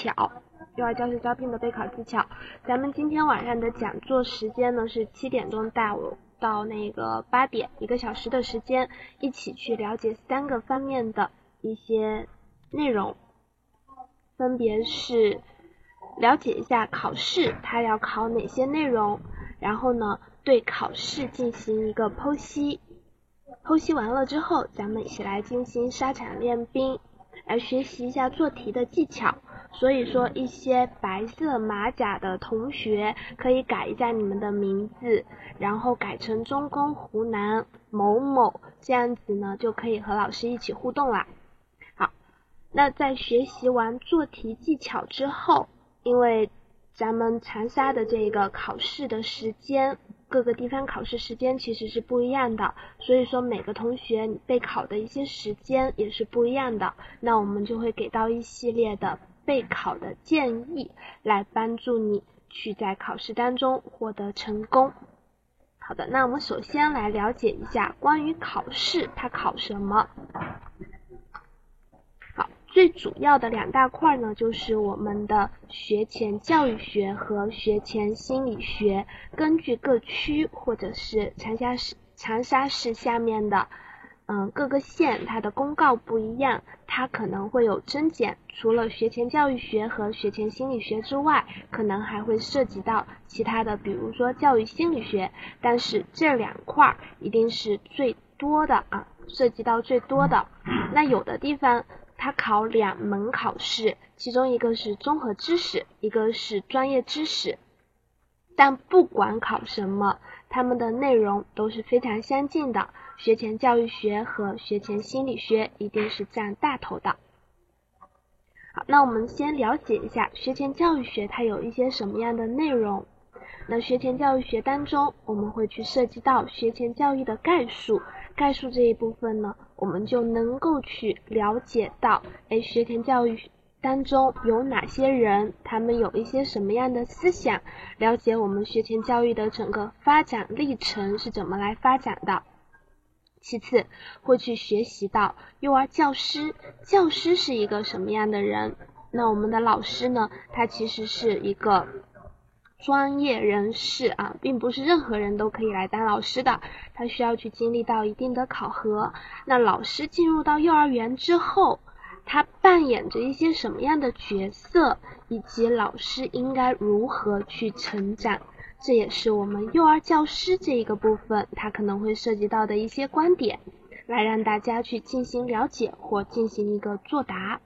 巧，幼儿教师招聘的备考技巧。咱们今天晚上的讲座时间呢是七点钟到到那个八点，一个小时的时间，一起去了解三个方面的一些内容，分别是了解一下考试它要考哪些内容，然后呢对考试进行一个剖析。剖析完了之后，咱们一起来进行沙场练兵，来学习一下做题的技巧。所以说，一些白色马甲的同学可以改一下你们的名字，然后改成中公湖南某某，这样子呢就可以和老师一起互动啦。好，那在学习完做题技巧之后，因为咱们长沙的这个考试的时间。各个地方考试时间其实是不一样的，所以说每个同学备考的一些时间也是不一样的。那我们就会给到一系列的备考的建议，来帮助你去在考试当中获得成功。好的，那我们首先来了解一下关于考试，它考什么？好最主要的两大块呢，就是我们的学前教育学和学前心理学。根据各区或者是长沙市长沙市下面的嗯各个县，它的公告不一样，它可能会有增减。除了学前教育学和学前心理学之外，可能还会涉及到其他的，比如说教育心理学。但是这两块一定是最多的啊，涉及到最多的。那有的地方。它考两门考试，其中一个是综合知识，一个是专业知识。但不管考什么，它们的内容都是非常相近的。学前教育学和学前心理学一定是占大头的。好，那我们先了解一下学前教育学它有一些什么样的内容。那学前教育学当中，我们会去涉及到学前教育的概述。概述这一部分呢，我们就能够去了解到，哎，学前教育当中有哪些人，他们有一些什么样的思想，了解我们学前教育的整个发展历程是怎么来发展的。其次，会去学习到幼儿教师，教师是一个什么样的人？那我们的老师呢，他其实是一个。专业人士啊，并不是任何人都可以来当老师的，他需要去经历到一定的考核。那老师进入到幼儿园之后，他扮演着一些什么样的角色，以及老师应该如何去成长，这也是我们幼儿教师这一个部分，它可能会涉及到的一些观点，来让大家去进行了解或进行一个作答。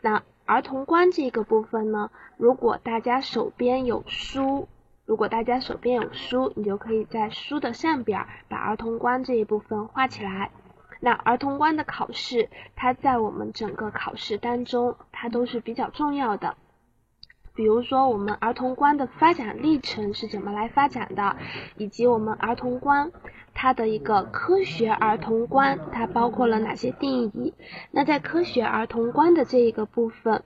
那。儿童观这个部分呢，如果大家手边有书，如果大家手边有书，你就可以在书的上边把儿童观这一部分画起来。那儿童观的考试，它在我们整个考试当中，它都是比较重要的。比如说，我们儿童观的发展历程是怎么来发展的，以及我们儿童观。它的一个科学儿童观，它包括了哪些定义？那在科学儿童观的这一个部分，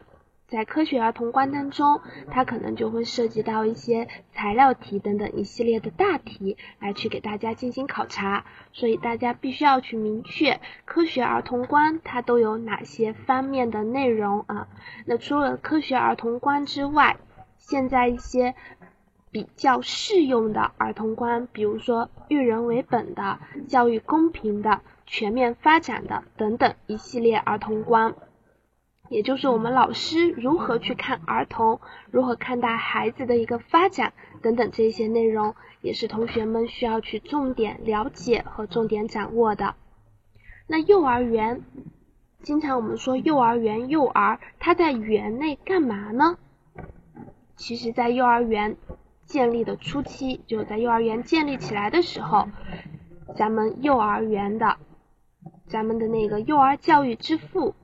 在科学儿童观当中，它可能就会涉及到一些材料题等等一系列的大题，来去给大家进行考察。所以大家必须要去明确科学儿童观它都有哪些方面的内容啊？那除了科学儿童观之外，现在一些。比较适用的儿童观，比如说育人为本的、教育公平的、全面发展的等等一系列儿童观，也就是我们老师如何去看儿童，如何看待孩子的一个发展等等这些内容，也是同学们需要去重点了解和重点掌握的。那幼儿园，经常我们说幼儿园幼儿，他在园内干嘛呢？其实，在幼儿园。建立的初期，就在幼儿园建立起来的时候，咱们幼儿园的，咱们的那个幼儿教育之父，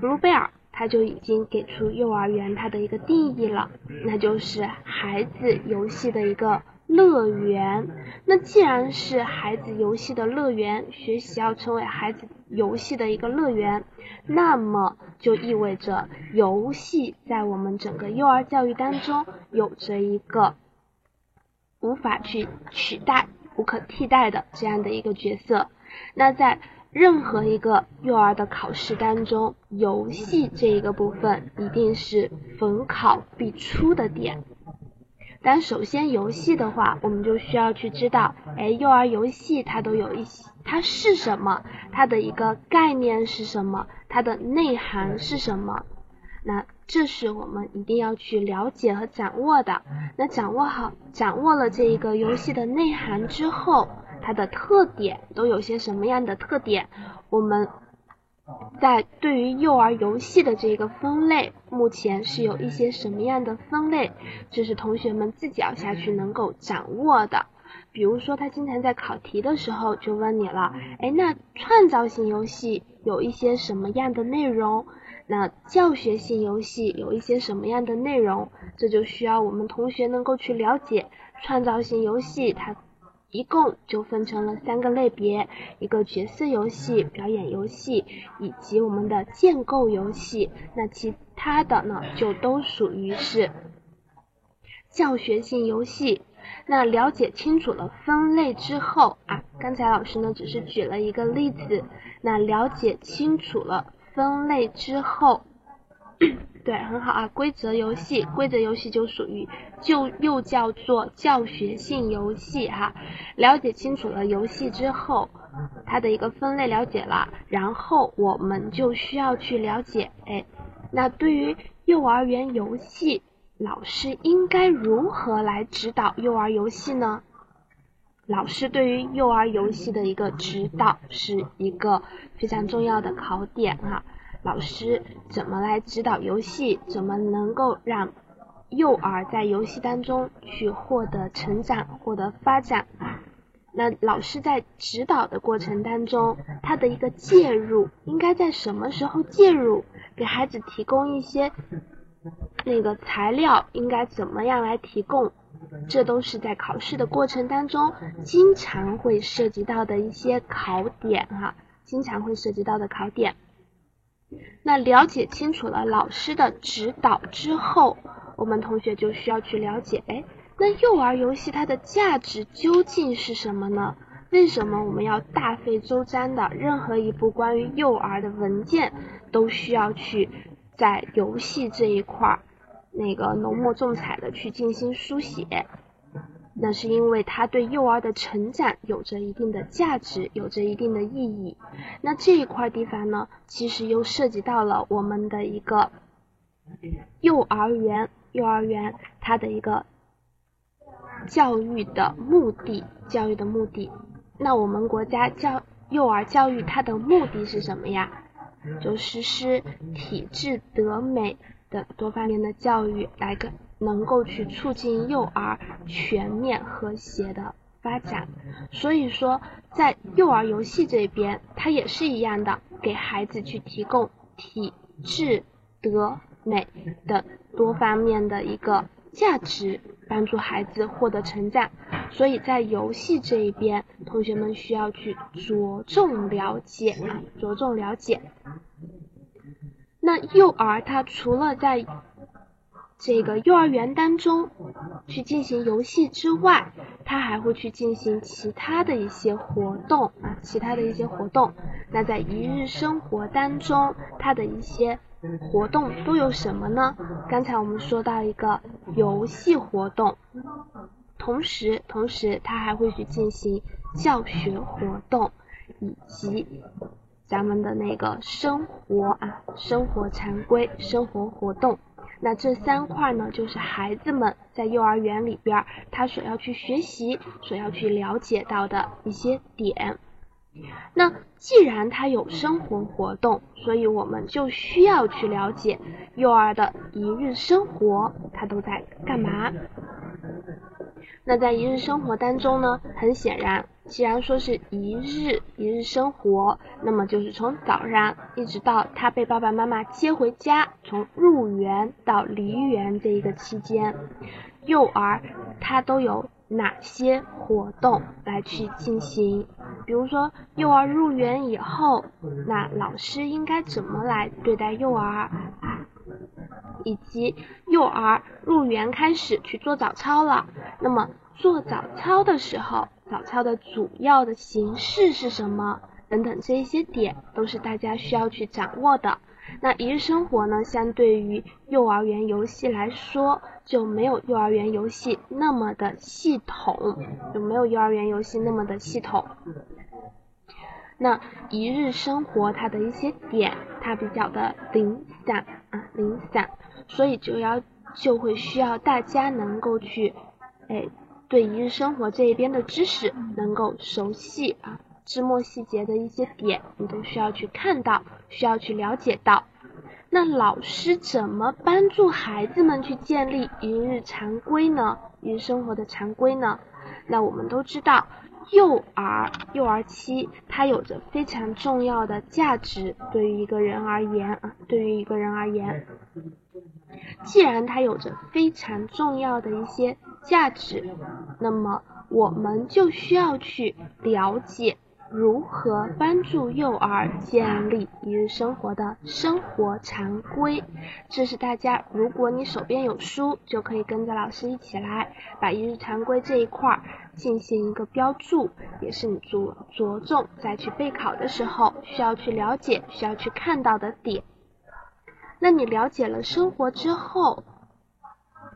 布鲁贝尔，他就已经给出幼儿园它的一个定义了，那就是孩子游戏的一个。乐园，那既然是孩子游戏的乐园，学习要成为孩子游戏的一个乐园，那么就意味着游戏在我们整个幼儿教育当中有着一个无法去取代、无可替代的这样的一个角色。那在任何一个幼儿的考试当中，游戏这一个部分一定是逢考必出的点。但首先游戏的话，我们就需要去知道，哎，幼儿游戏它都有一些，它是什么？它的一个概念是什么？它的内涵是什么？那这是我们一定要去了解和掌握的。那掌握好，掌握了这一个游戏的内涵之后，它的特点都有些什么样的特点？我们在对于幼儿游戏的这个分类，目前是有一些什么样的分类？这是同学们自己要下去能够掌握的。比如说，他经常在考题的时候就问你了，哎，那创造性游戏有一些什么样的内容？那教学性游戏有一些什么样的内容？这就需要我们同学能够去了解。创造性游戏它一共就分成了三个类别：一个角色游戏、表演游戏以及我们的建构游戏。那其他的呢，就都属于是教学性游戏。那了解清楚了分类之后啊，刚才老师呢只是举了一个例子。那了解清楚了。分类之后，对，很好啊。规则游戏，规则游戏就属于就又叫做教学性游戏哈。了解清楚了游戏之后，它的一个分类了解了，然后我们就需要去了解，哎，那对于幼儿园游戏，老师应该如何来指导幼儿游戏呢？老师对于幼儿游戏的一个指导是一个非常重要的考点哈。老师怎么来指导游戏？怎么能够让幼儿在游戏当中去获得成长、获得发展？那老师在指导的过程当中，他的一个介入应该在什么时候介入？给孩子提供一些那个材料，应该怎么样来提供？这都是在考试的过程当中经常会涉及到的一些考点哈，经常会涉及到的考点。那了解清楚了老师的指导之后，我们同学就需要去了解，哎，那幼儿游戏它的价值究竟是什么呢？为什么我们要大费周章的，任何一部关于幼儿的文件都需要去在游戏这一块儿？那个浓墨重彩的去进行书写，那是因为它对幼儿的成长有着一定的价值，有着一定的意义。那这一块地方呢，其实又涉及到了我们的一个幼儿园，幼儿园它的一个教育的目的，教育的目的。那我们国家教幼儿教育它的目的是什么呀？就实施体制德美。等多方面的教育来个能够去促进幼儿全面和谐的发展，所以说在幼儿游戏这边，它也是一样的，给孩子去提供体智德美的多方面的一个价值，帮助孩子获得成长。所以在游戏这一边，同学们需要去着重了解，着重了解。那幼儿他除了在这个幼儿园当中去进行游戏之外，他还会去进行其他的一些活动啊，其他的一些活动。那在一日生活当中，他的一些活动都有什么呢？刚才我们说到一个游戏活动，同时同时他还会去进行教学活动以及。咱们的那个生活啊，生活常规、生活活动，那这三块呢，就是孩子们在幼儿园里边他所要去学习、所要去了解到的一些点。那既然他有生活活动，所以我们就需要去了解幼儿的一日生活，他都在干嘛？那在一日生活当中呢，很显然，既然说是一日一日生活，那么就是从早上一直到他被爸爸妈妈接回家，从入园到离园这一个期间，幼儿他都有哪些活动来去进行？比如说，幼儿入园以后，那老师应该怎么来对待幼儿？以及幼儿入园开始去做早操了，那么做早操的时候，早操的主要的形式是什么？等等这一些点都是大家需要去掌握的。那一日生活呢，相对于幼儿园游戏来说，就没有幼儿园游戏那么的系统，就没有幼儿园游戏那么的系统。那一日生活它的一些点，它比较的零散啊，零散，所以就要就会需要大家能够去，哎，对一日生活这一边的知识能够熟悉啊。枝末细节的一些点，你都需要去看到，需要去了解到。那老师怎么帮助孩子们去建立一日常规呢？一日生活的常规呢？那我们都知道，幼儿幼儿期它有着非常重要的价值，对于一个人而言啊，对于一个人而言，既然它有着非常重要的一些价值，那么我们就需要去了解。如何帮助幼儿建立一日生活的生活常规？这是大家，如果你手边有书，就可以跟着老师一起来把一日常规这一块进行一个标注，也是你着着重再去备考的时候需要去了解、需要去看到的点。那你了解了生活之后，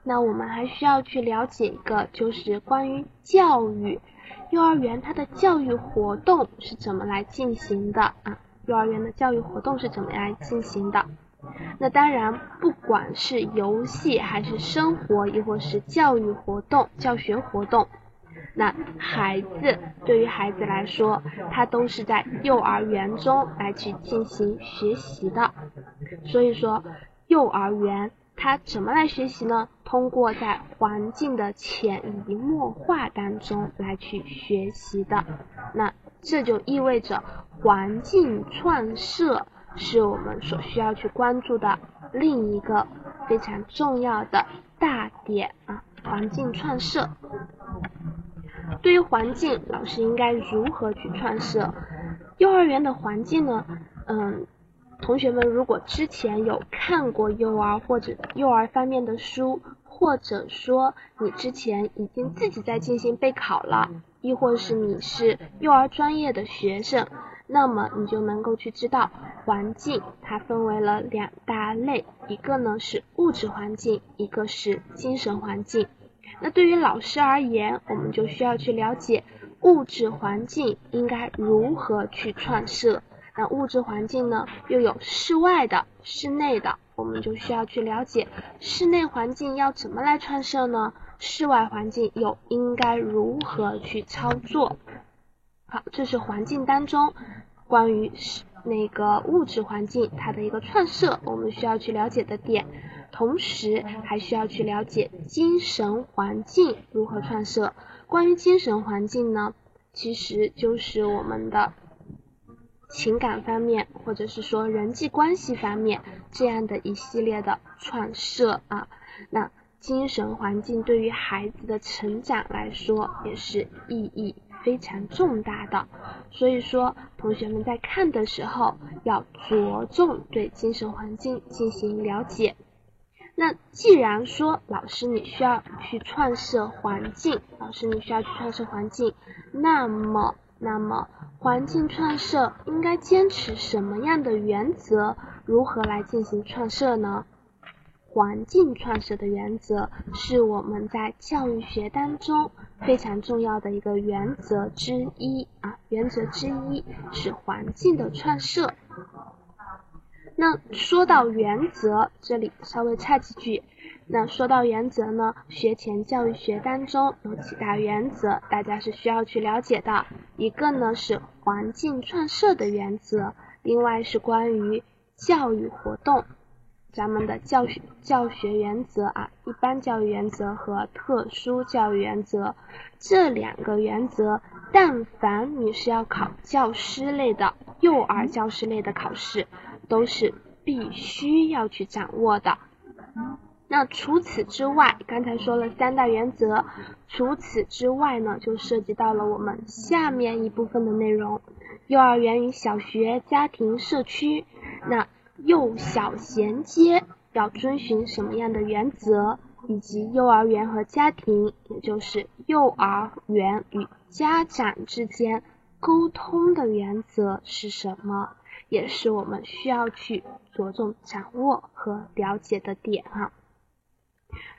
那我们还需要去了解一个，就是关于教育。幼儿园它的教育活动是怎么来进行的啊？幼儿园的教育活动是怎么来进行的？那当然，不管是游戏还是生活，亦或是教育活动、教学活动，那孩子对于孩子来说，他都是在幼儿园中来去进行学习的。所以说，幼儿园。他怎么来学习呢？通过在环境的潜移默化当中来去学习的。那这就意味着环境创设是我们所需要去关注的另一个非常重要的大点啊！环境创设。对于环境，老师应该如何去创设？幼儿园的环境呢？嗯。同学们，如果之前有看过幼儿或者幼儿方面的书，或者说你之前已经自己在进行备考了，亦或是你是幼儿专业的学生，那么你就能够去知道环境它分为了两大类，一个呢是物质环境，一个是精神环境。那对于老师而言，我们就需要去了解物质环境应该如何去创设。那物质环境呢，又有室外的、室内的，我们就需要去了解室内环境要怎么来创设呢？室外环境又应该如何去操作？好，这是环境当中关于那个物质环境它的一个创设，我们需要去了解的点。同时还需要去了解精神环境如何创设。关于精神环境呢，其实就是我们的。情感方面，或者是说人际关系方面这样的一系列的创设啊，那精神环境对于孩子的成长来说也是意义非常重大的。所以说，同学们在看的时候要着重对精神环境进行了解。那既然说老师你需要去创设环境，老师你需要去创设环境，那么。那么，环境创设应该坚持什么样的原则？如何来进行创设呢？环境创设的原则是我们在教育学当中非常重要的一个原则之一啊，原则之一是环境的创设。那说到原则，这里稍微插几句。那说到原则呢，学前教育学当中有几大原则，大家是需要去了解的。一个呢是环境创设的原则，另外是关于教育活动，咱们的教学教学原则啊，一般教育原则和特殊教育原则这两个原则，但凡你是要考教师类的幼儿教师类的考试，都是必须要去掌握的。那除此之外，刚才说了三大原则，除此之外呢，就涉及到了我们下面一部分的内容：幼儿园与小学、家庭、社区。那幼小衔接要遵循什么样的原则？以及幼儿园和家庭，也就是幼儿园与家长之间沟通的原则是什么，也是我们需要去着重掌握和了解的点啊。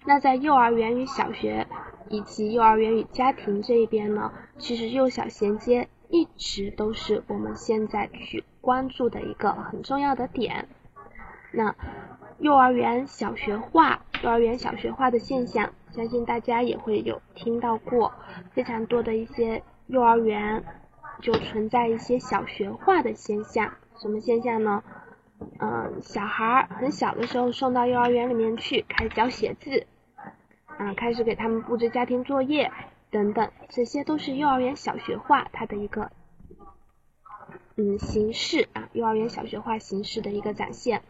那在幼儿园与小学以及幼儿园与家庭这一边呢，其实幼小衔接一直都是我们现在去关注的一个很重要的点。那幼儿园小学化，幼儿园小学化的现象，相信大家也会有听到过，非常多的一些幼儿园就存在一些小学化的现象。什么现象呢？嗯，小孩很小的时候送到幼儿园里面去，开始教写字，啊，开始给他们布置家庭作业等等，这些都是幼儿园小学化它的一个嗯形式啊，幼儿园小学化形式的一个展现。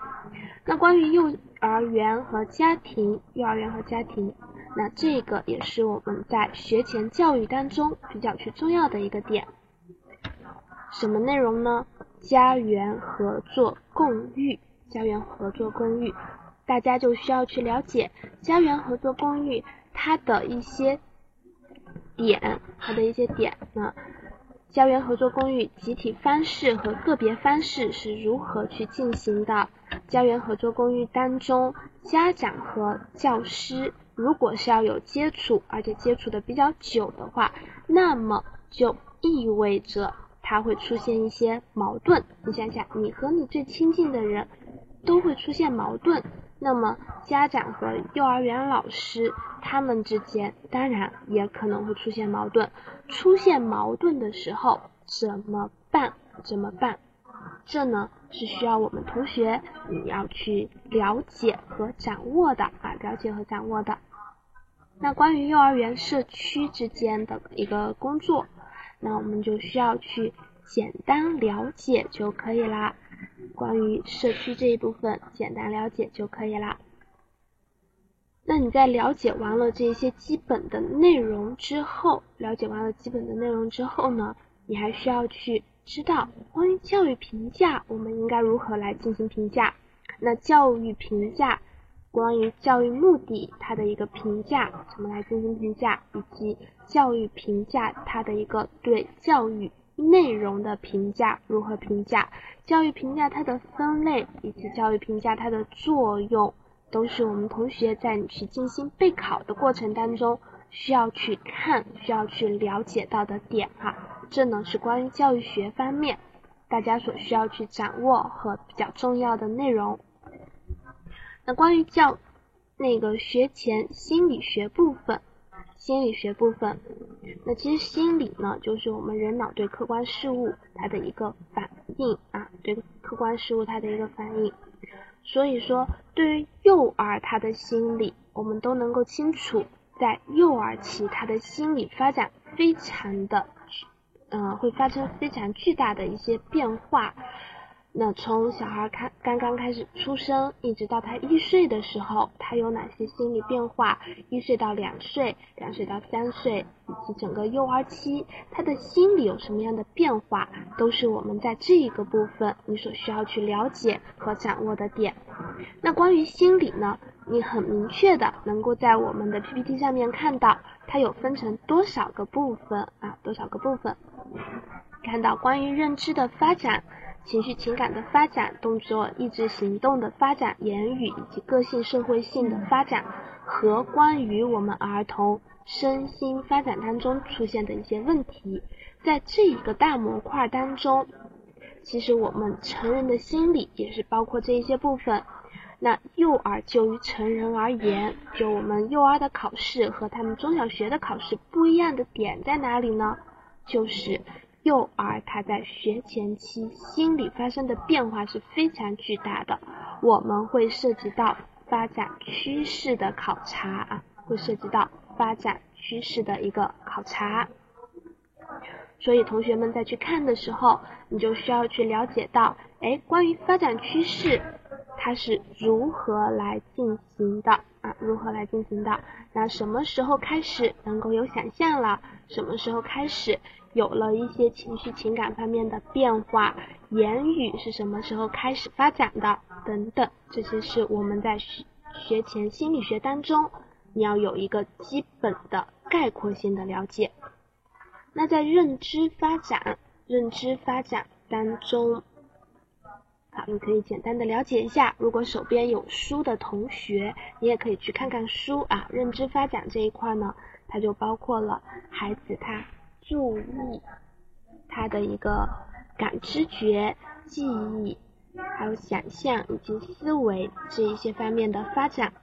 那关于幼儿园和家庭，幼儿园和家庭，那这个也是我们在学前教育当中比较去重要的一个点。什么内容呢？家园合作共育，家园合作共育，大家就需要去了解家园合作共育它的一些点，它的一些点。那家园合作公寓集体方式和个别方式是如何去进行的？家园合作公寓当中，家长和教师如果是要有接触，而且接触的比较久的话，那么就意味着。它会出现一些矛盾，你想想，你和你最亲近的人都会出现矛盾，那么家长和幼儿园老师他们之间当然也可能会出现矛盾。出现矛盾的时候怎么办？怎么办？这呢是需要我们同学你要去了解和掌握的啊，了解和掌握的。那关于幼儿园社区之间的一个工作。那我们就需要去简单了解就可以啦。关于社区这一部分，简单了解就可以啦。那你在了解完了这些基本的内容之后，了解完了基本的内容之后呢，你还需要去知道关于教育评价，我们应该如何来进行评价。那教育评价。关于教育目的，它的一个评价，怎么来进行评价，以及教育评价它的一个对教育内容的评价，如何评价？教育评价它的分类，以及教育评价它的作用，都是我们同学在你去进行备考的过程当中需要去看、需要去了解到的点哈。这呢是关于教育学方面大家所需要去掌握和比较重要的内容。那关于教那个学前心理学部分，心理学部分，那其实心理呢，就是我们人脑对客观事物它的一个反应啊，对客观事物它的一个反应。所以说，对于幼儿他的心理，我们都能够清楚，在幼儿期他的心理发展非常的，嗯，会发生非常巨大的一些变化。那从小孩开刚刚开始出生，一直到他一岁的时候，他有哪些心理变化？一岁到两岁，两岁到三岁，以及整个幼儿期，他的心理有什么样的变化，都是我们在这一个部分你所需要去了解和掌握的点。那关于心理呢，你很明确的能够在我们的 PPT 上面看到，它有分成多少个部分啊？多少个部分？看到关于认知的发展。情绪情感的发展，动作意志行动的发展，言语以及个性社会性的发展，和关于我们儿童身心发展当中出现的一些问题，在这一个大模块当中，其实我们成人的心理也是包括这一些部分。那幼儿就于成人而言，就我们幼儿的考试和他们中小学的考试不一样的点在哪里呢？就是。幼儿他在学前期心理发生的变化是非常巨大的，我们会涉及到发展趋势的考察啊，会涉及到发展趋势的一个考察，所以同学们在去看的时候，你就需要去了解到，哎，关于发展趋势，它是如何来进行的？如何来进行的？那什么时候开始能够有想象了？什么时候开始？有了一些情绪情感方面的变化，言语是什么时候开始发展的？等等，这些是我们在学学前心理学当中你要有一个基本的概括性的了解。那在认知发展，认知发展当中。好，你可以简单的了解一下。如果手边有书的同学，你也可以去看看书啊。认知发展这一块呢，它就包括了孩子他注意，他的一个感知觉、记忆，还有想象以及思维这一些方面的发展。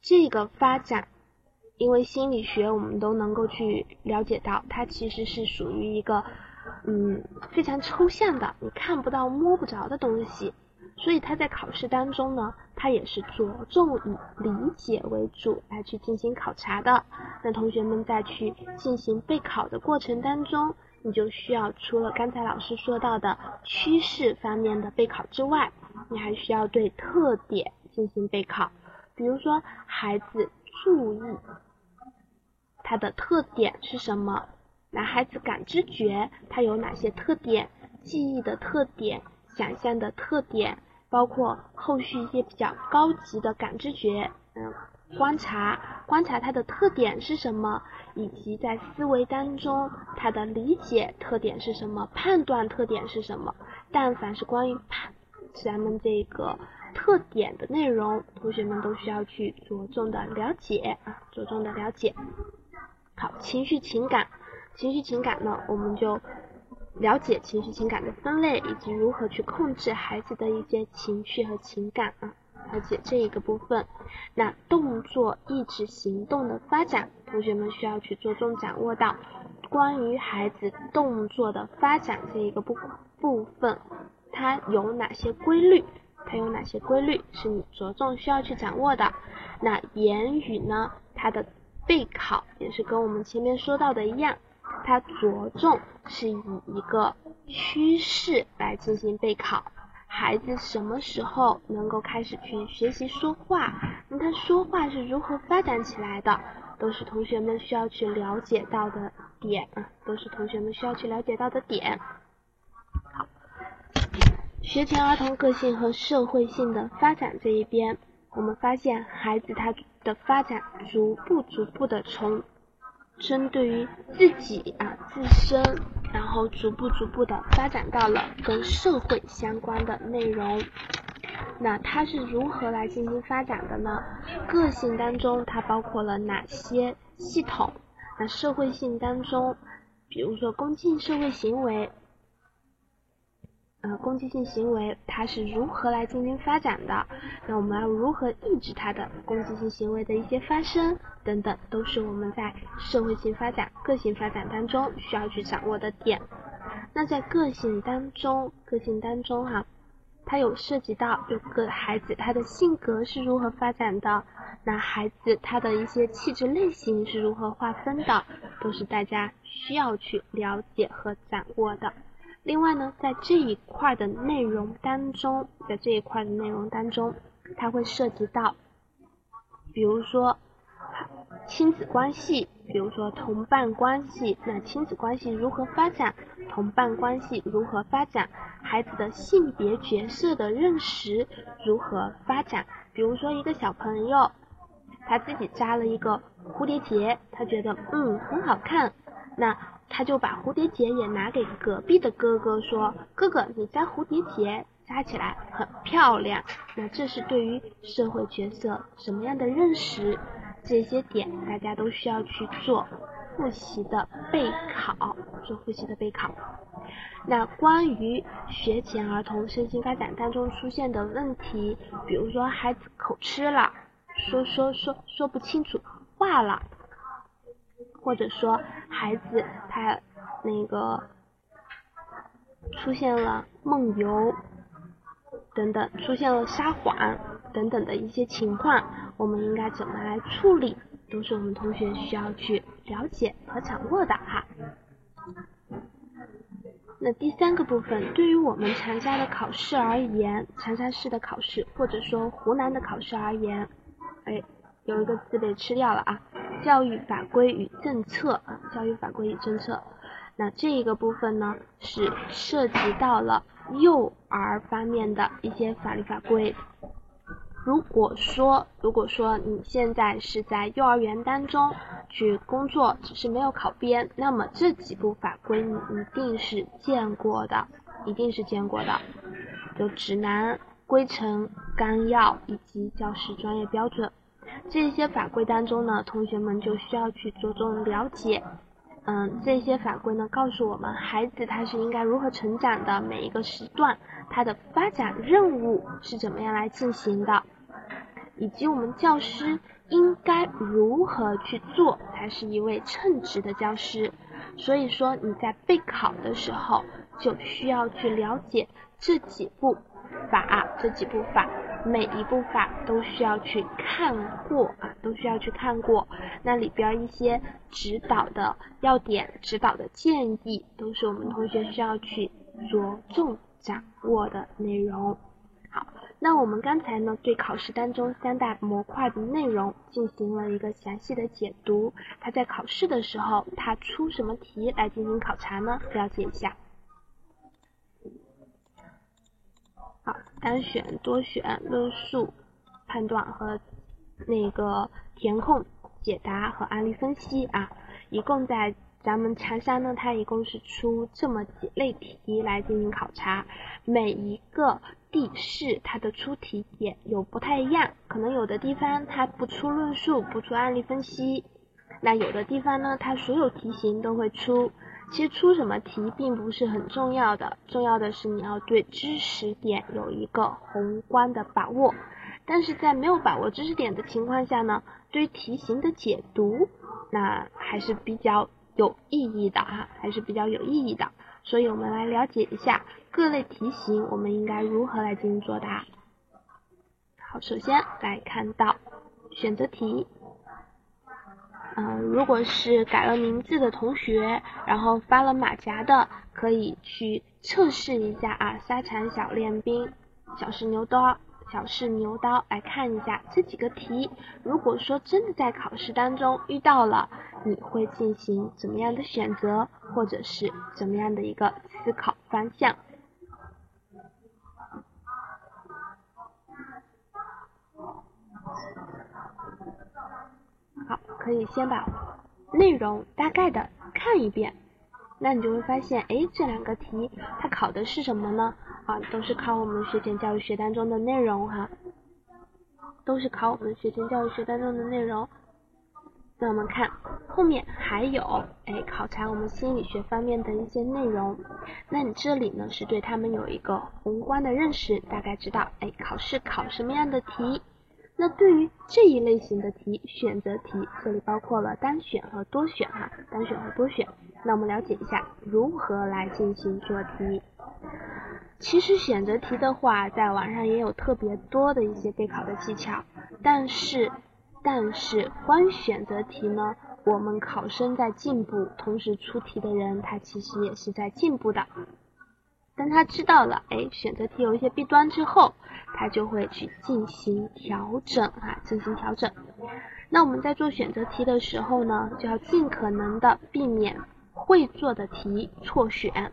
这个发展，因为心理学我们都能够去了解到，它其实是属于一个。嗯，非常抽象的，你看不到、摸不着的东西，所以他在考试当中呢，他也是着重以理解为主来去进行考察的。那同学们在去进行备考的过程当中，你就需要除了刚才老师说到的趋势方面的备考之外，你还需要对特点进行备考。比如说，孩子注意它的特点是什么？男孩子感知觉它有哪些特点？记忆的特点、想象的特点，包括后续一些比较高级的感知觉，嗯，观察观察它的特点是什么，以及在思维当中它的理解特点是什么，判断特点是什么。但凡是关于判咱们这个特点的内容，同学们都需要去着重的了解啊，着重的了解。好，情绪情感。情绪情感呢，我们就了解情绪情感的分类，以及如何去控制孩子的一些情绪和情感啊，了解这一个部分。那动作意志行动的发展，同学们需要去着重掌握到关于孩子动作的发展这一个部部分，它有哪些规律？它有哪些规律是你着重需要去掌握的？那言语呢？它的备考也是跟我们前面说到的一样。它着重是以一个趋势来进行备考，孩子什么时候能够开始去学习说话？那他说话是如何发展起来的？都是同学们需要去了解到的点，都是同学们需要去了解到的点。好，学前儿童个性和社会性的发展这一边，我们发现孩子他的发展逐步逐步的从。针对于自己啊自身，然后逐步逐步的发展到了跟社会相关的内容。那它是如何来进行发展的呢？个性当中它包括了哪些系统？那社会性当中，比如说恭敬社会行为。呃，攻击性行为它是如何来进行发展的？那我们要如何抑制它的攻击性行为的一些发生等等，都是我们在社会性发展、个性发展当中需要去掌握的点。那在个性当中，个性当中哈，它有涉及到有个孩子他的性格是如何发展的，那孩子他的一些气质类型是如何划分的，都是大家需要去了解和掌握的。另外呢，在这一块的内容当中，在这一块的内容当中，它会涉及到，比如说亲子关系，比如说同伴关系，那亲子关系如何发展？同伴关系如何发展？孩子的性别角色的认识如何发展？比如说一个小朋友，他自己扎了一个蝴蝶结，他觉得嗯很好看，那。他就把蝴蝶结也拿给隔壁的哥哥说：“哥哥，你扎蝴蝶结扎起来很漂亮。”那这是对于社会角色什么样的认识？这些点大家都需要去做复习的备考，做复习的备考。那关于学前儿童身心发展当中出现的问题，比如说孩子口吃了，说说说说不清楚话了。或者说孩子他那个出现了梦游等等，出现了撒谎等等的一些情况，我们应该怎么来处理，都是我们同学需要去了解和掌握的哈。那第三个部分，对于我们长沙的考试而言，长沙市的考试或者说湖南的考试而言，哎，有一个字被吃掉了啊。教育法规与政策啊，教育法规与政策，那这一个部分呢是涉及到了幼儿方面的一些法律法规。如果说，如果说你现在是在幼儿园当中去工作，只是没有考编，那么这几部法规你一定是见过的，一定是见过的，有指南、规程、纲要以及教师专业标准。这些法规当中呢，同学们就需要去着重了解。嗯，这些法规呢，告诉我们孩子他是应该如何成长的，每一个时段他的发展任务是怎么样来进行的，以及我们教师应该如何去做才是一位称职的教师。所以说你在备考的时候就需要去了解这几部法，这几部法。每一部法都需要去看过啊，都需要去看过。那里边一些指导的要点、指导的建议，都是我们同学需要去着重掌握的内容。好，那我们刚才呢，对考试当中三大模块的内容进行了一个详细的解读。它在考试的时候，它出什么题来进行考察呢？了解一下。好，单选、多选、论述、判断和那个填空、解答和案例分析啊，一共在咱们长沙呢，它一共是出这么几类题来进行考察。每一个地市它的出题点有不太一样，可能有的地方它不出论述，不出案例分析，那有的地方呢，它所有题型都会出。其实出什么题并不是很重要的，重要的是你要对知识点有一个宏观的把握。但是在没有把握知识点的情况下呢，对题型的解读，那还是比较有意义的哈，还是比较有意义的。所以我们来了解一下各类题型，我们应该如何来进行作答。好，首先来看到选择题。嗯，如果是改了名字的同学，然后发了马甲的，可以去测试一下啊。沙场小练兵，小试牛刀，小试牛刀，来看一下这几个题。如果说真的在考试当中遇到了，你会进行怎么样的选择，或者是怎么样的一个思考方向？好可以先把内容大概的看一遍，那你就会发现，哎，这两个题它考的是什么呢？啊，都是考我们学前教育学当中的内容哈，都是考我们学前教育学当中的内容。那我们看后面还有，哎，考察我们心理学方面的一些内容。那你这里呢是对他们有一个宏观的认识，大概知道，哎，考试考什么样的题。那对于这一类型的题，选择题，这里包括了单选和多选哈，单选和多选。那我们了解一下如何来进行做题。其实选择题的话，在网上也有特别多的一些备考的技巧，但是，但是关于选择题呢，我们考生在进步，同时出题的人他其实也是在进步的。当他知道了，哎，选择题有一些弊端之后，他就会去进行调整啊，进行调整。那我们在做选择题的时候呢，就要尽可能的避免会做的题错选。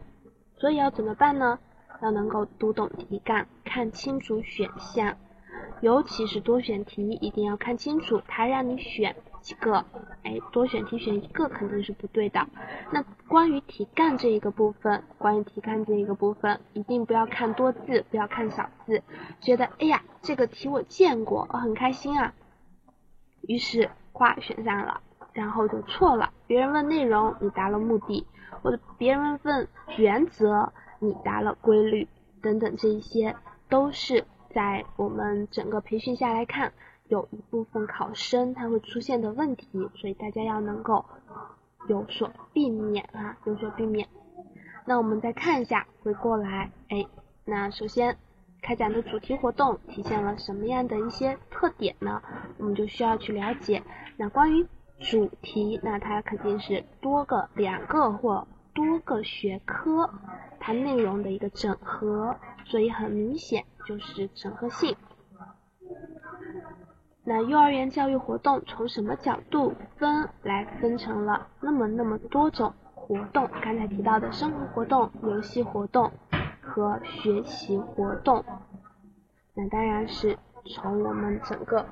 所以要怎么办呢？要能够读懂题干，看清楚选项，尤其是多选题，一定要看清楚，它让你选。几个，哎，多选题选一个肯定是不对的。那关于题干这一个部分，关于题干这一个部分，一定不要看多字，不要看小字。觉得哎呀，这个题我见过，我很开心啊。于是，跨选上了，然后就错了。别人问内容，你答了目的；或者别人问原则，你答了规律，等等，这一些都是在我们整个培训下来看。有一部分考生他会出现的问题，所以大家要能够有所避免啊，有所避免。那我们再看一下，回过来，哎，那首先开展的主题活动体现了什么样的一些特点呢？我们就需要去了解。那关于主题，那它肯定是多个、两个或多个学科它内容的一个整合，所以很明显就是整合性。那幼儿园教育活动从什么角度分来分成了那么那么多种活动？刚才提到的生活活动、游戏活动和学习活动，那当然是从我们整个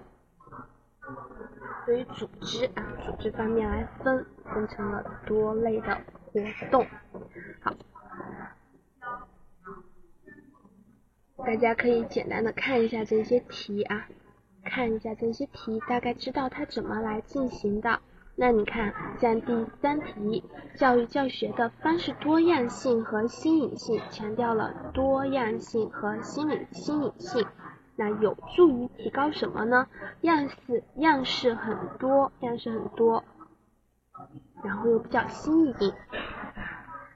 对于组织啊组织方面来分，分成了多类的活动。好，大家可以简单的看一下这些题啊，看一下这些题，大概知道它怎么来进行的。那你看，像第三题，教育教学的方式多样性和新颖性，强调了多样性和新颖新颖性，那有助于提高什么呢？样式样式很多，样式很多，然后又比较新颖。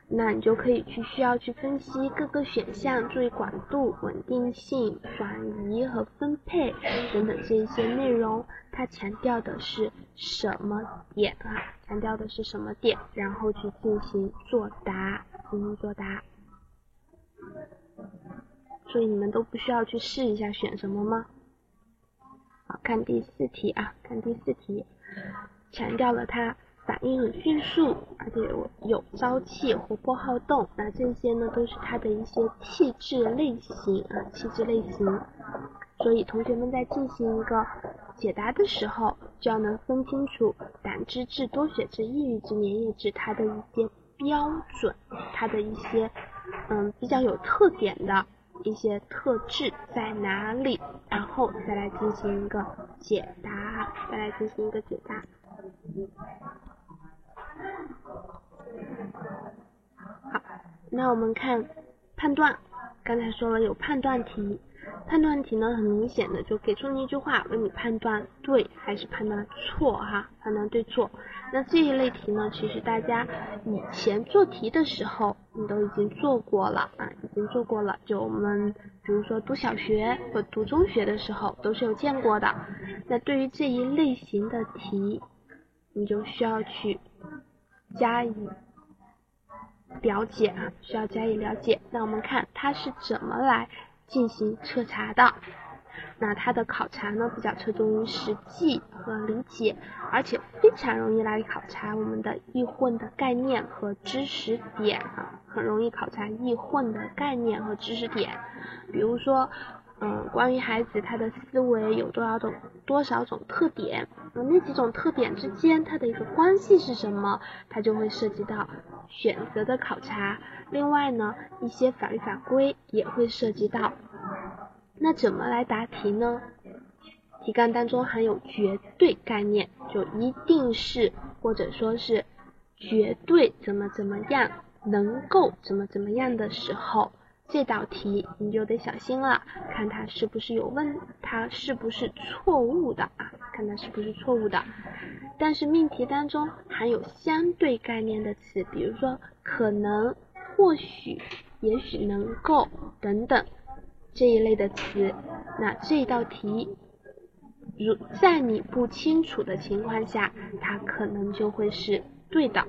那你就可以去需要去分析各个选项，注意广度、稳定性、转移和分配等等这一些内容，它强调的是什么点啊？强调的是什么点？然后去进行作答，进行作答。所以你们都不需要去试一下选什么吗？好看第四题啊，看第四题，强调了它。反应很迅速，而且有有朝气、活泼好动，那这些呢都是他的一些气质类型啊，气质类型。所以同学们在进行一个解答的时候，就要能分清楚胆汁质、多血质、抑郁质、粘液质它的一些标准，它的一些嗯比较有特点的一些特质在哪里，然后再来进行一个解答，再来进行一个解答。好，那我们看判断，刚才说了有判断题，判断题呢很明显的就给出你一句话，问你判断对还是判断错哈，判断对错。那这一类题呢，其实大家以前做题的时候你都已经做过了啊，已经做过了。就我们比如说读小学或读中学的时候都是有见过的。那对于这一类型的题，你就需要去。加以了解啊，需要加以了解。那我们看它是怎么来进行彻查的？那它的考察呢，比较侧重于实际和理解，而且非常容易来考察我们的易混的概念和知识点啊，很容易考察易混的概念和知识点，比如说。嗯，关于孩子他的思维有多少种多少种特点，那几种特点之间它的一个关系是什么，它就会涉及到选择的考察。另外呢，一些法律法规也会涉及到。那怎么来答题呢？题干当中含有绝对概念，就一定是或者说是绝对怎么怎么样，能够怎么怎么样的时候。这道题你就得小心了，看它是不是有问，它是不是错误的啊？看它是不是错误的。但是命题当中含有相对概念的词，比如说可能、或许、也许能够等等这一类的词，那这道题如在你不清楚的情况下，它可能就会是对的。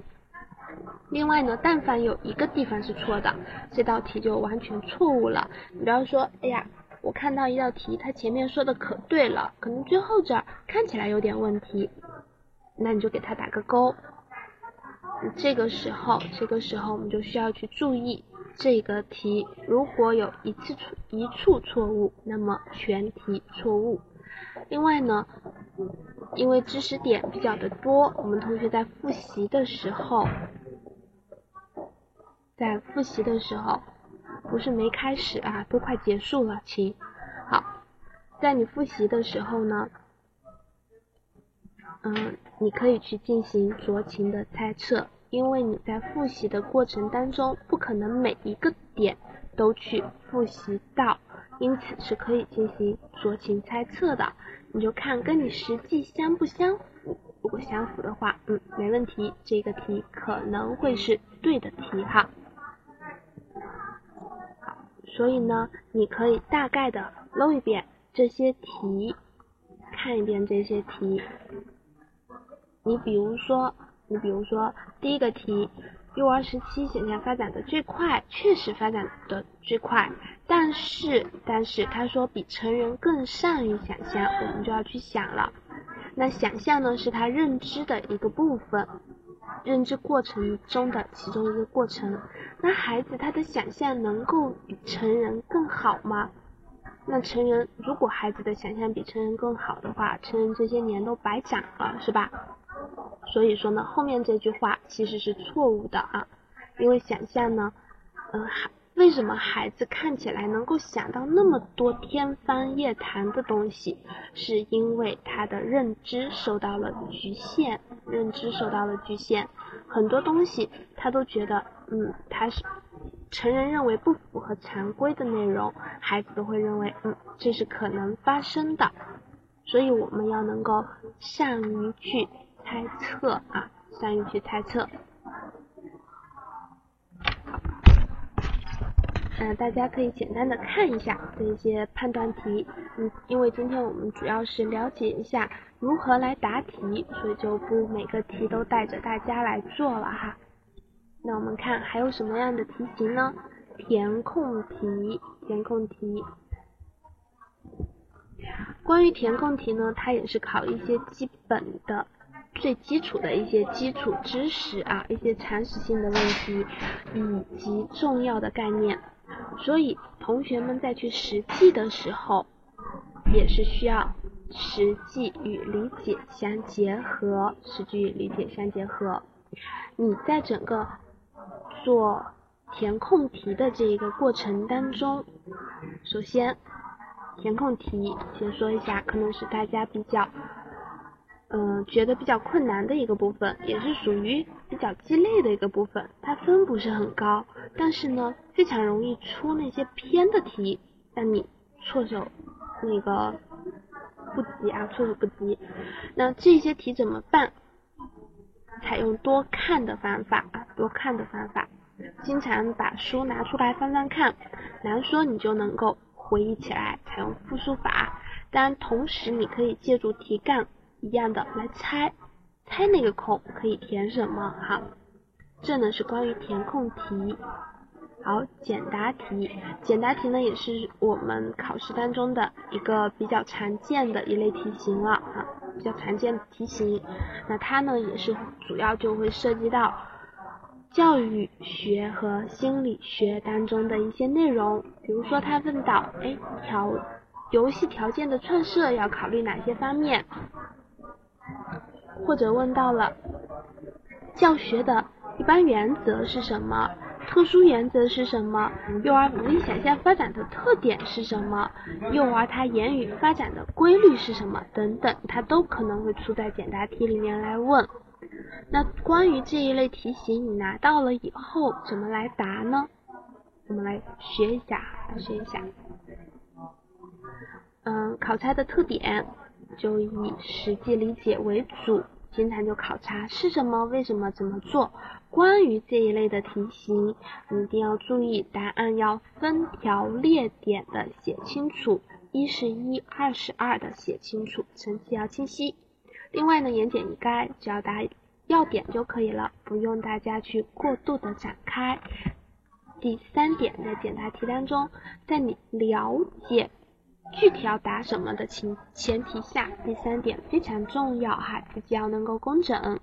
另外呢，但凡有一个地方是错的，这道题就完全错误了。你比方说，哎呀，我看到一道题，它前面说的可对了，可能最后这儿看起来有点问题，那你就给它打个勾。这个时候，这个时候我们就需要去注意这个题，如果有一次错一处错误，那么全题错误。另外呢，因为知识点比较的多，我们同学在复习的时候。在复习的时候，不是没开始啊，都快结束了，亲。好，在你复习的时候呢，嗯，你可以去进行酌情的猜测，因为你在复习的过程当中，不可能每一个点都去复习到，因此是可以进行酌情猜测的。你就看跟你实际相不相符，如果相符的话，嗯，没问题，这个题可能会是对的题哈。所以呢，你可以大概的搂一遍这些题，看一遍这些题。你比如说，你比如说第一个题，幼儿时期想象发展的最快，确实发展的最快，但是但是他说比成人更善于想象，我们就要去想了。那想象呢，是他认知的一个部分。认知过程中的其中一个过程，那孩子他的想象能够比成人更好吗？那成人如果孩子的想象比成人更好的话，成人这些年都白长了，是吧？所以说呢，后面这句话其实是错误的啊，因为想象呢，嗯，孩为什么孩子看起来能够想到那么多天方夜谭的东西，是因为他的认知受到了局限，认知受到了局限，很多东西他都觉得，嗯，他是。成人认为不符合常规的内容，孩子都会认为，嗯，这是可能发生的。所以我们要能够善于去猜测啊，善于去猜测。嗯，大家可以简单的看一下这些判断题，嗯，因为今天我们主要是了解一下如何来答题，所以就不每个题都带着大家来做了哈。那我们看还有什么样的题型呢？填空题，填空题。关于填空题呢，它也是考一些基本的、最基础的一些基础知识啊，一些常识性的问题以及重要的概念。所以同学们在去实际的时候，也是需要实际与理解相结合，实际与理解相结合。你在整个做填空题的这一个过程当中，首先填空题先说一下，可能是大家比较，嗯，觉得比较困难的一个部分，也是属于比较鸡肋的一个部分。它分不是很高，但是呢，非常容易出那些偏的题，让你措手那个不及啊，措手不及。那这些题怎么办？采用多看的方法啊，多看的方法，经常把书拿出来翻翻看，难说你就能够回忆起来。采用复述法，当然同时你可以借助题干一样的来猜，猜那个空可以填什么哈。这呢是关于填空题。好，简答题，简答题呢也是我们考试当中的一个比较常见的一类题型了哈，比较常见的题型。那它呢也是主要就会涉及到教育学和心理学当中的一些内容，比如说他问到，哎，条游戏条件的创设要考虑哪些方面，或者问到了教学的一般原则是什么？特殊原则是什么？幼儿独立想象发展的特点是什么？幼儿他言语发展的规律是什么？等等，他都可能会出在简答题里面来问。那关于这一类题型，你拿到了以后怎么来答呢？我们来学一下，来学一下。嗯，考察的特点就以实际理解为主。经常就考察是什么，为什么，怎么做。关于这一类的题型，一定要注意，答案要分条列点的写清楚，一是一，二是二的写清楚，层次要清晰。另外呢，言简意赅，只要答要点就可以了，不用大家去过度的展开。第三点，在简答题当中，在你了解。具体要答什么的情前提下，第三点非常重要哈，字迹要能够工整，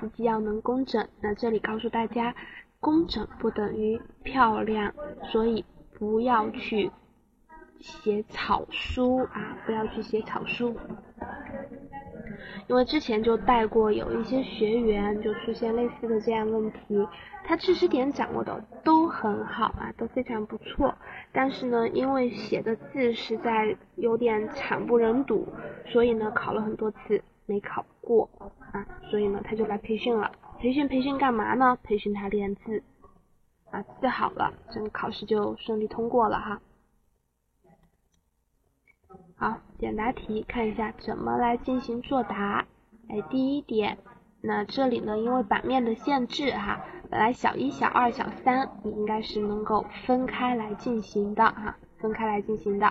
字迹要能工整。那这里告诉大家，工整不等于漂亮，所以不要去写草书啊，不要去写草书。因为之前就带过有一些学员就出现类似的这样问题，他知识点掌握的都很好啊，都非常不错，但是呢，因为写的字实在有点惨不忍睹，所以呢，考了很多次没考过啊，所以呢，他就来培训了。培训培训干嘛呢？培训他练字啊，字好了，整个考试就顺利通过了哈。好，简答题看一下怎么来进行作答。哎，第一点，那这里呢，因为版面的限制哈，本来小一、小二、小三你应该是能够分开来进行的哈，分开来进行的。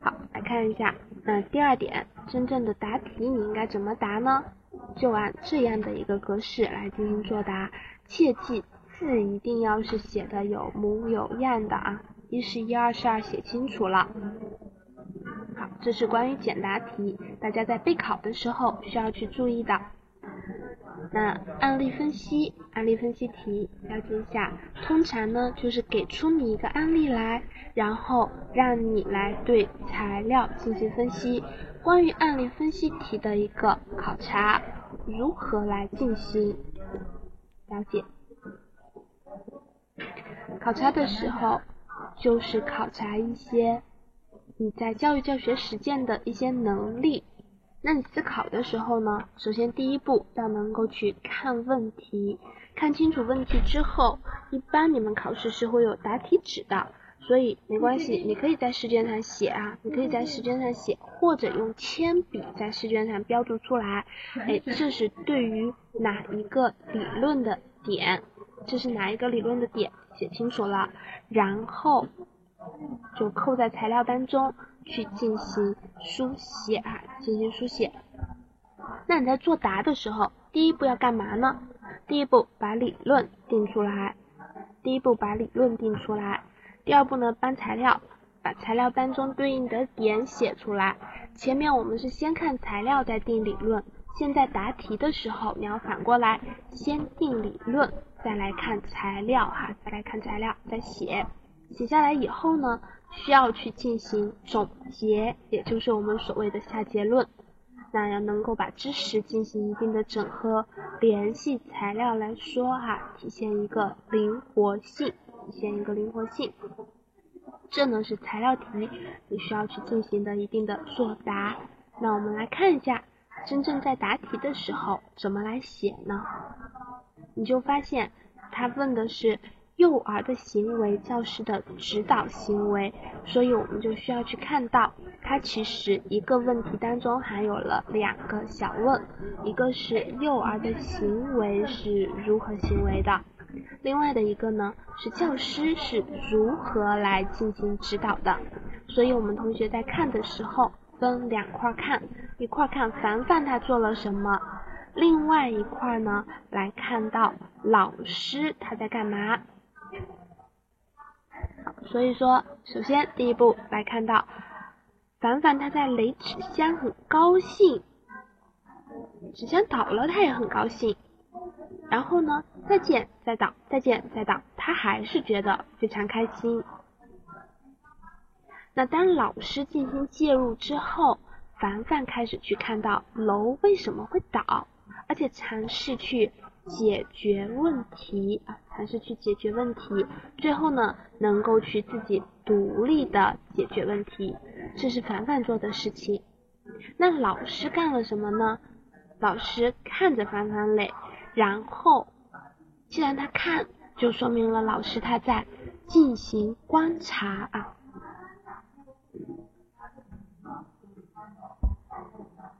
好，来看一下，那第二点，真正的答题你应该怎么答呢？就按这样的一个格式来进行作答，切记字一定要是写的有模有样的啊，一是一，二是二，写清楚了。这是关于简答题，大家在备考的时候需要去注意的。那案例分析，案例分析题了解一下，通常呢就是给出你一个案例来，然后让你来对材料进行分析。关于案例分析题的一个考察，如何来进行了解？考察的时候，就是考察一些你在教育教学实践的一些能力。那你思考的时候呢，首先第一步要能够去看问题，看清楚问题之后，一般你们考试是会有答题纸的，所以没关系，你可以在试卷上写啊，你可以在试卷上写，或者用铅笔在试卷上标注出来，哎，这是对于哪一个理论的点，这是哪一个理论的点，写清楚了，然后就扣在材料当中。去进行书写啊，进行书写。那你在作答的时候，第一步要干嘛呢？第一步把理论定出来，第一步把理论定出来。第二步呢，搬材料，把材料当中对应的点写出来。前面我们是先看材料再定理论，现在答题的时候你要反过来，先定理论，再来看材料哈，再来看材料再写。写下来以后呢？需要去进行总结，也就是我们所谓的下结论。那要能够把知识进行一定的整合，联系材料来说哈，体现一个灵活性，体现一个灵活性。这呢是材料题，你需要去进行的一定的作答。那我们来看一下，真正在答题的时候怎么来写呢？你就发现他问的是。幼儿的行为，教师的指导行为，所以我们就需要去看到，它其实一个问题当中含有了两个小问，一个是幼儿的行为是如何行为的，另外的一个呢是教师是如何来进行指导的，所以我们同学在看的时候分两块看，一块看凡凡他做了什么，另外一块呢来看到老师他在干嘛。所以说，首先第一步来看到，凡凡他在垒纸箱很高兴，纸箱倒了他也很高兴，然后呢，再见再倒，再见再倒，他还是觉得非常开心。那当老师进行介入之后，凡凡开始去看到楼为什么会倒，而且尝试去。解决问题啊，还是去解决问题，最后呢，能够去自己独立的解决问题，这是凡凡做的事情。那老师干了什么呢？老师看着凡凡累，然后，既然他看，就说明了老师他在进行观察啊。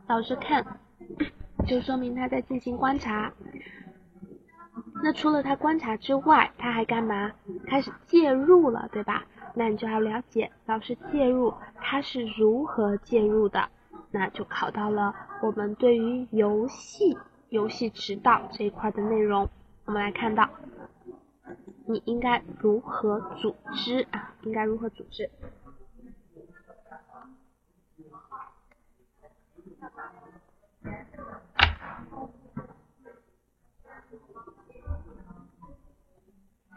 老师看，就说明他在进行观察。那除了他观察之外，他还干嘛？开始介入了，对吧？那你就要了解老师介入他是如何介入的，那就考到了我们对于游戏游戏指导这一块的内容。我们来看到，你应该如何组织啊？应该如何组织？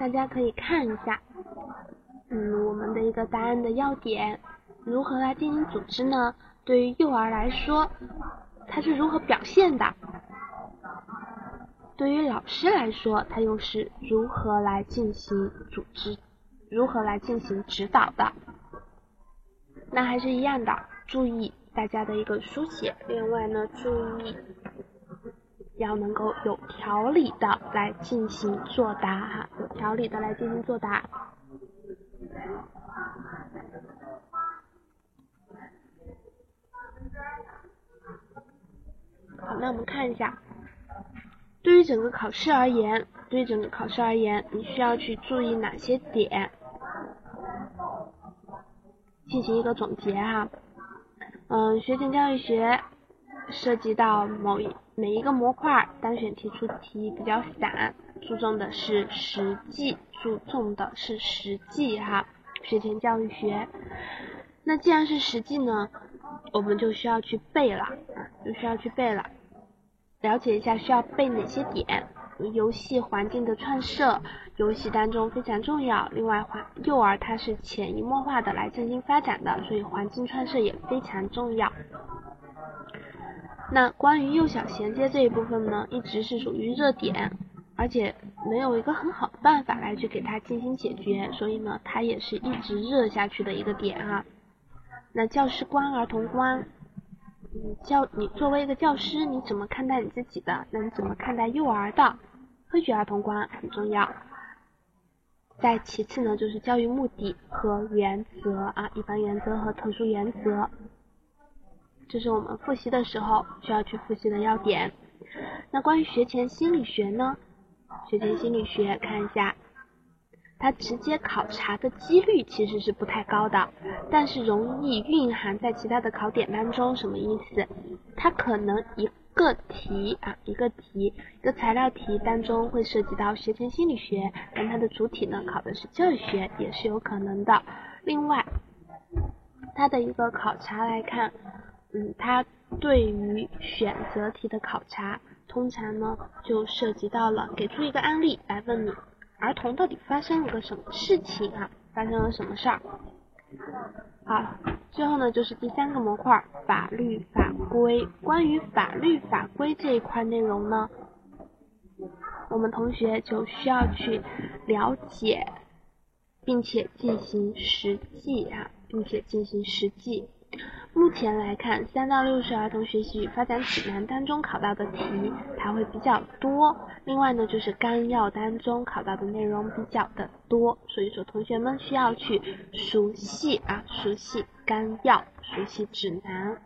大家可以看一下，嗯，我们的一个答案的要点，如何来进行组织呢？对于幼儿来说，它是如何表现的？对于老师来说，它又是如何来进行组织？如何来进行指导的？那还是一样的，注意大家的一个书写，另外呢，注意。要能够有条理的来进行作答哈，有条理的来进行作答。好，那我们看一下，对于整个考试而言，对于整个考试而言，你需要去注意哪些点？进行一个总结哈。嗯，学前教育学涉及到某一。每一个模块单选题出题比较散，注重的是实际，注重的是实际哈。学前教育学，那既然是实际呢，我们就需要去背了，就需要去背了。了解一下需要背哪些点。游戏环境的创设，游戏当中非常重要。另外，环幼儿它是潜移默化的来进行发展的，所以环境创设也非常重要。那关于幼小衔接这一部分呢，一直是属于热点，而且没有一个很好的办法来去给它进行解决，所以呢，它也是一直热下去的一个点啊。那教师观、儿童观。你教你作为一个教师，你怎么看待你自己的？那你怎么看待幼儿的？科学儿童观很重要。再其次呢，就是教育目的和原则啊，一般原则和特殊原则，这是我们复习的时候需要去复习的要点。那关于学前心理学呢？学前心理学看一下。它直接考察的几率其实是不太高的，但是容易蕴含在其他的考点当中。什么意思？它可能一个题啊，一个题，一个材料题当中会涉及到学前心理学，但它的主体呢考的是教育学，也是有可能的。另外，它的一个考察来看，嗯，它对于选择题的考察，通常呢就涉及到了给出一个案例来问你。儿童到底发生了个什么事情啊？发生了什么事儿？好，最后呢就是第三个模块法律法规。关于法律法规这一块内容呢，我们同学就需要去了解，并且进行实际啊，并且进行实际。目前来看，三到六岁儿童学习与发展指南当中考到的题，它会比较多。另外呢，就是纲要当中考到的内容比较的多，所以说同学们需要去熟悉啊，熟悉纲要，熟悉指南。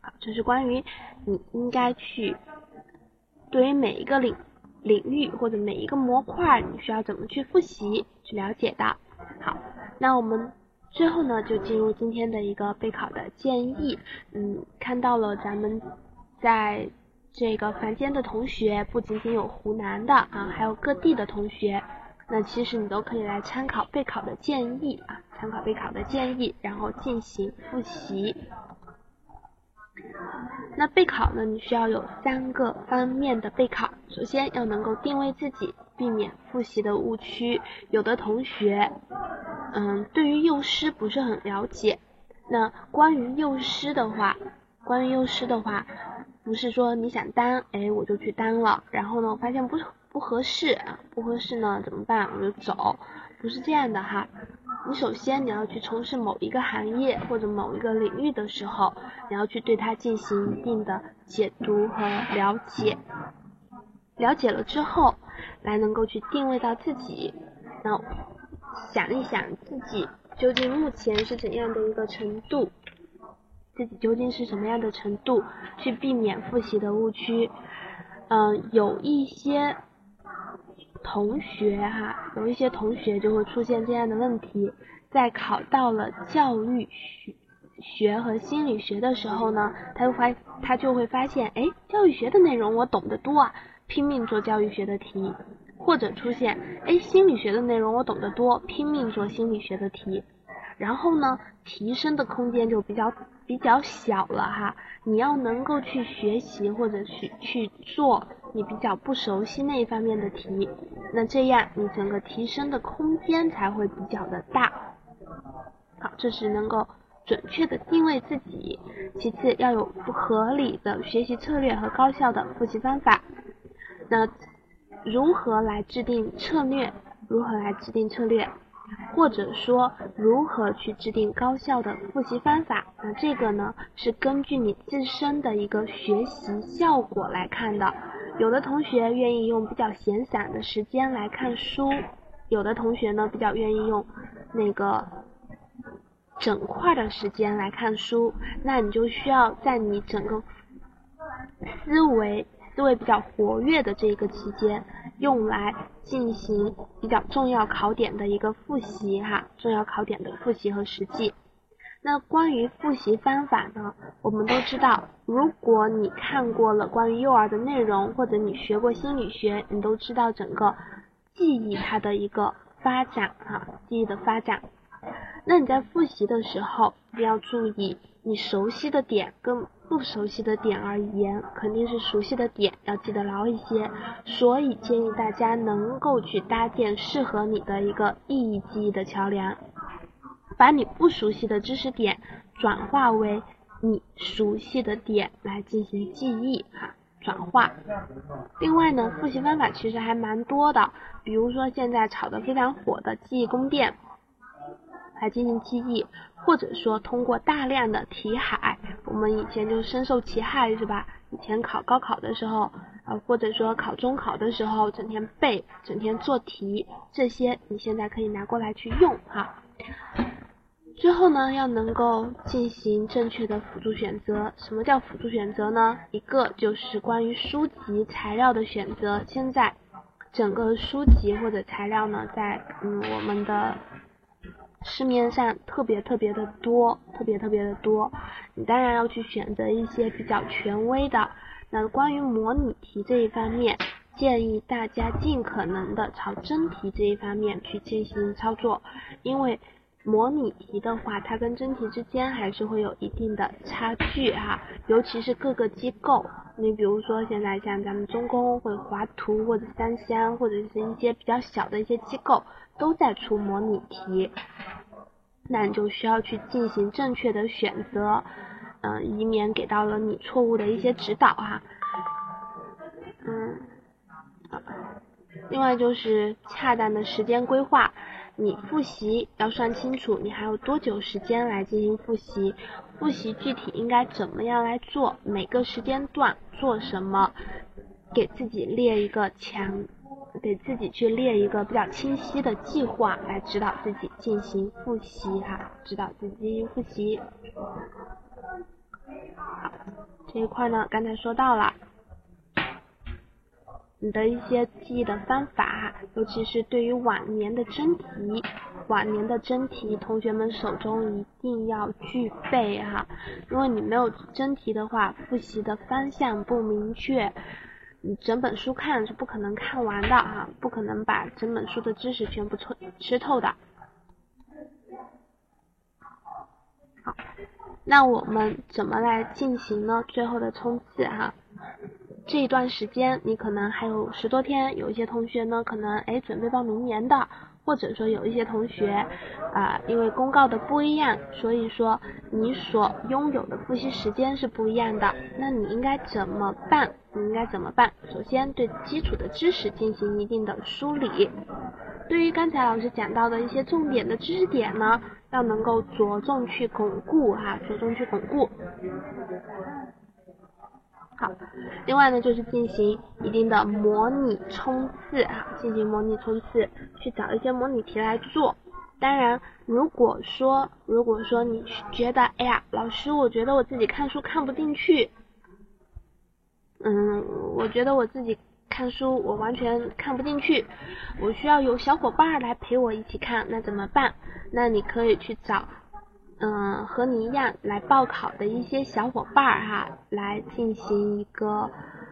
好，这是关于你应该去对于每一个领领域或者每一个模块，你需要怎么去复习去了解的。好，那我们。最后呢，就进入今天的一个备考的建议。嗯，看到了咱们在这个房间的同学，不仅仅有湖南的啊，还有各地的同学。那其实你都可以来参考备考的建议啊，参考备考的建议，然后进行复习。那备考呢，你需要有三个方面的备考。首先要能够定位自己，避免复习的误区。有的同学。嗯，对于幼师不是很了解。那关于幼师的话，关于幼师的话，不是说你想当，哎，我就去当了。然后呢，我发现不不合适，不合适呢怎么办？我就走，不是这样的哈。你首先你要去从事某一个行业或者某一个领域的时候，你要去对它进行一定的解读和了解。了解了之后，来能够去定位到自己。那。想一想自己究竟目前是怎样的一个程度，自己究竟是什么样的程度，去避免复习的误区。嗯，有一些同学哈，有一些同学就会出现这样的问题，在考到了教育学学和心理学的时候呢，他就发他就会发现，哎，教育学的内容我懂得多啊，拼命做教育学的题。或者出现，哎，心理学的内容我懂得多，拼命做心理学的题，然后呢，提升的空间就比较比较小了哈。你要能够去学习或者去去做你比较不熟悉那一方面的题，那这样你整个提升的空间才会比较的大。好，这是能够准确的定位自己。其次要有不合理的学习策略和高效的复习方法。那。如何来制定策略？如何来制定策略？或者说如何去制定高效的复习方法？那这个呢是根据你自身的一个学习效果来看的。有的同学愿意用比较闲散的时间来看书，有的同学呢比较愿意用那个整块的时间来看书。那你就需要在你整个思维。思维比较活跃的这一个期间，用来进行比较重要考点的一个复习哈，重要考点的复习和实际。那关于复习方法呢，我们都知道，如果你看过了关于幼儿的内容，或者你学过心理学，你都知道整个记忆它的一个发展哈，记忆的发展。那你在复习的时候，一定要注意你熟悉的点跟不熟悉的点而言，肯定是熟悉的点要记得牢一些。所以建议大家能够去搭建适合你的一个意义记忆的桥梁，把你不熟悉的知识点转化为你熟悉的点来进行记忆哈。转化。另外呢，复习方法其实还蛮多的，比如说现在炒得非常火的记忆宫殿，来进行记忆，或者说通过大量的题海，我们以前就深受其害是吧？以前考高考的时候，呃，或者说考中考的时候，整天背，整天做题，这些你现在可以拿过来去用哈。最后呢，要能够进行正确的辅助选择。什么叫辅助选择呢？一个就是关于书籍材料的选择。现在整个书籍或者材料呢，在嗯我们的市面上特别特别的多，特别特别的多。你当然要去选择一些比较权威的。那关于模拟题这一方面，建议大家尽可能的朝真题这一方面去进行操作，因为。模拟题的话，它跟真题之间还是会有一定的差距哈，尤其是各个机构，你比如说现在像咱们中公或者华图或者三湘或者是一些比较小的一些机构都在出模拟题，那你就需要去进行正确的选择，嗯，以免给到了你错误的一些指导哈，嗯，另外就是恰当的时间规划。你复习要算清楚，你还有多久时间来进行复习？复习具体应该怎么样来做？每个时间段做什么？给自己列一个强，给自己去列一个比较清晰的计划来指导自己进行复习哈，指导自己进行复习。好，这一块呢，刚才说到了。你的一些记忆的方法，尤其是对于往年的真题，往年的真题，同学们手中一定要具备哈。如果你没有真题的话，复习的方向不明确，你整本书看是不可能看完的哈，不可能把整本书的知识全部吃吃透的。好，那我们怎么来进行呢？最后的冲刺哈。这一段时间，你可能还有十多天，有一些同学呢，可能哎准备到明年的，或者说有一些同学啊，因为公告的不一样，所以说你所拥有的复习时间是不一样的。那你应该怎么办？你应该怎么办？首先对基础的知识进行一定的梳理，对于刚才老师讲到的一些重点的知识点呢，要能够着重去巩固哈，着重去巩固。好，另外呢，就是进行一定的模拟冲刺啊，进行模拟冲刺，去找一些模拟题来做。当然，如果说如果说你觉得，哎呀，老师，我觉得我自己看书看不进去，嗯，我觉得我自己看书我完全看不进去，我需要有小伙伴来陪我一起看，那怎么办？那你可以去找。嗯，和你一样来报考的一些小伙伴儿哈，来进行一个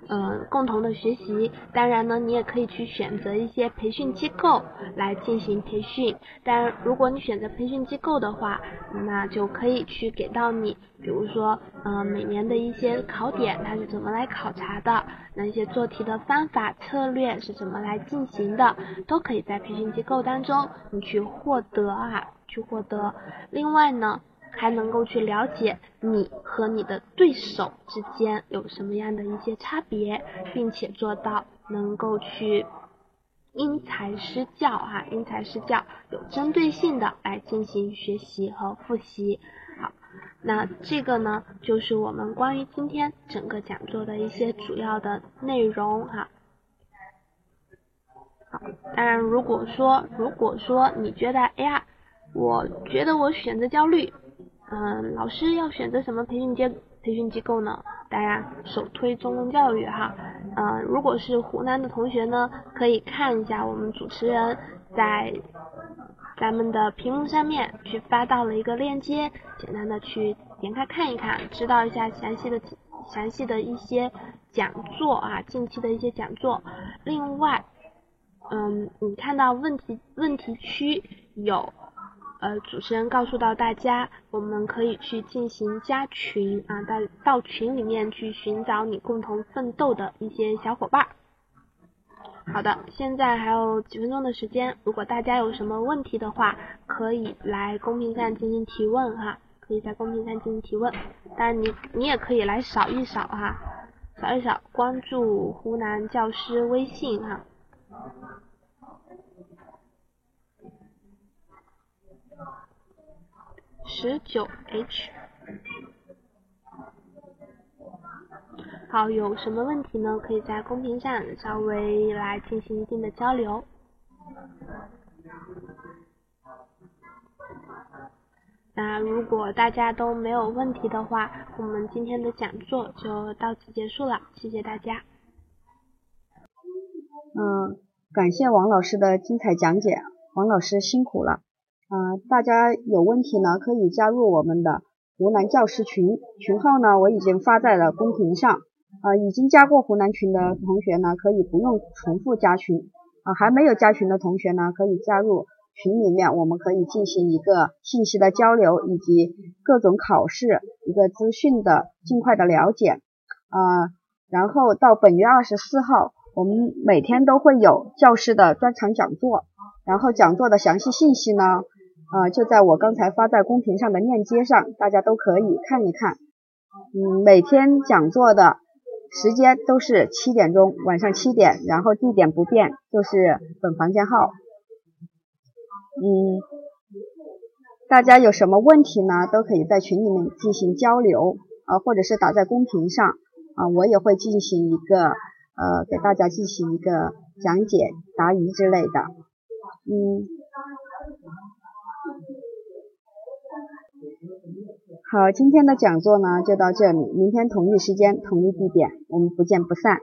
嗯共同的学习。当然呢，你也可以去选择一些培训机构来进行培训。但如果你选择培训机构的话，那就可以去给到你，比如说嗯每年的一些考点它是怎么来考察的，那些做题的方法策略是怎么来进行的，都可以在培训机构当中你去获得啊。去获得，另外呢，还能够去了解你和你的对手之间有什么样的一些差别，并且做到能够去因材施教哈，因材施教，有针对性的来进行学习和复习。好，那这个呢，就是我们关于今天整个讲座的一些主要的内容哈。好，当然如果说如果说你觉得哎呀。我觉得我选择焦虑，嗯，老师要选择什么培训机培训机构呢？当然首推中公教育哈，嗯，如果是湖南的同学呢，可以看一下我们主持人在咱们的屏幕上面去发到了一个链接，简单的去点开看一看，知道一下详细的详细的一些讲座啊，近期的一些讲座。另外，嗯，你看到问题问题区有。呃主持人告诉到大家，我们可以去进行加群啊，到到群里面去寻找你共同奋斗的一些小伙伴。好的，现在还有几分钟的时间，如果大家有什么问题的话，可以来公屏上进行提问哈，可以在公屏上进行提问。当然你你也可以来扫一扫哈，扫一扫关注湖南教师微信哈。十九 H，好，有什么问题呢？可以在公屏上稍微来进行一定的交流。那如果大家都没有问题的话，我们今天的讲座就到此结束了，谢谢大家。嗯，感谢王老师的精彩讲解，王老师辛苦了。啊，大家有问题呢，可以加入我们的湖南教师群，群号呢我已经发在了公屏上。啊，已经加过湖南群的同学呢，可以不用重复加群。啊，还没有加群的同学呢，可以加入群里面，我们可以进行一个信息的交流，以及各种考试一个资讯的尽快的了解。啊，然后到本月二十四号，我们每天都会有教师的专场讲座，然后讲座的详细信息呢。啊，就在我刚才发在公屏上的链接上，大家都可以看一看。嗯，每天讲座的时间都是七点钟，晚上七点，然后地点不变，就是本房间号。嗯，大家有什么问题呢？都可以在群里面进行交流啊，或者是打在公屏上啊，我也会进行一个呃，给大家进行一个讲解、答疑之类的。嗯。好，今天的讲座呢就到这里，明天同一时间、同一地点，我们不见不散。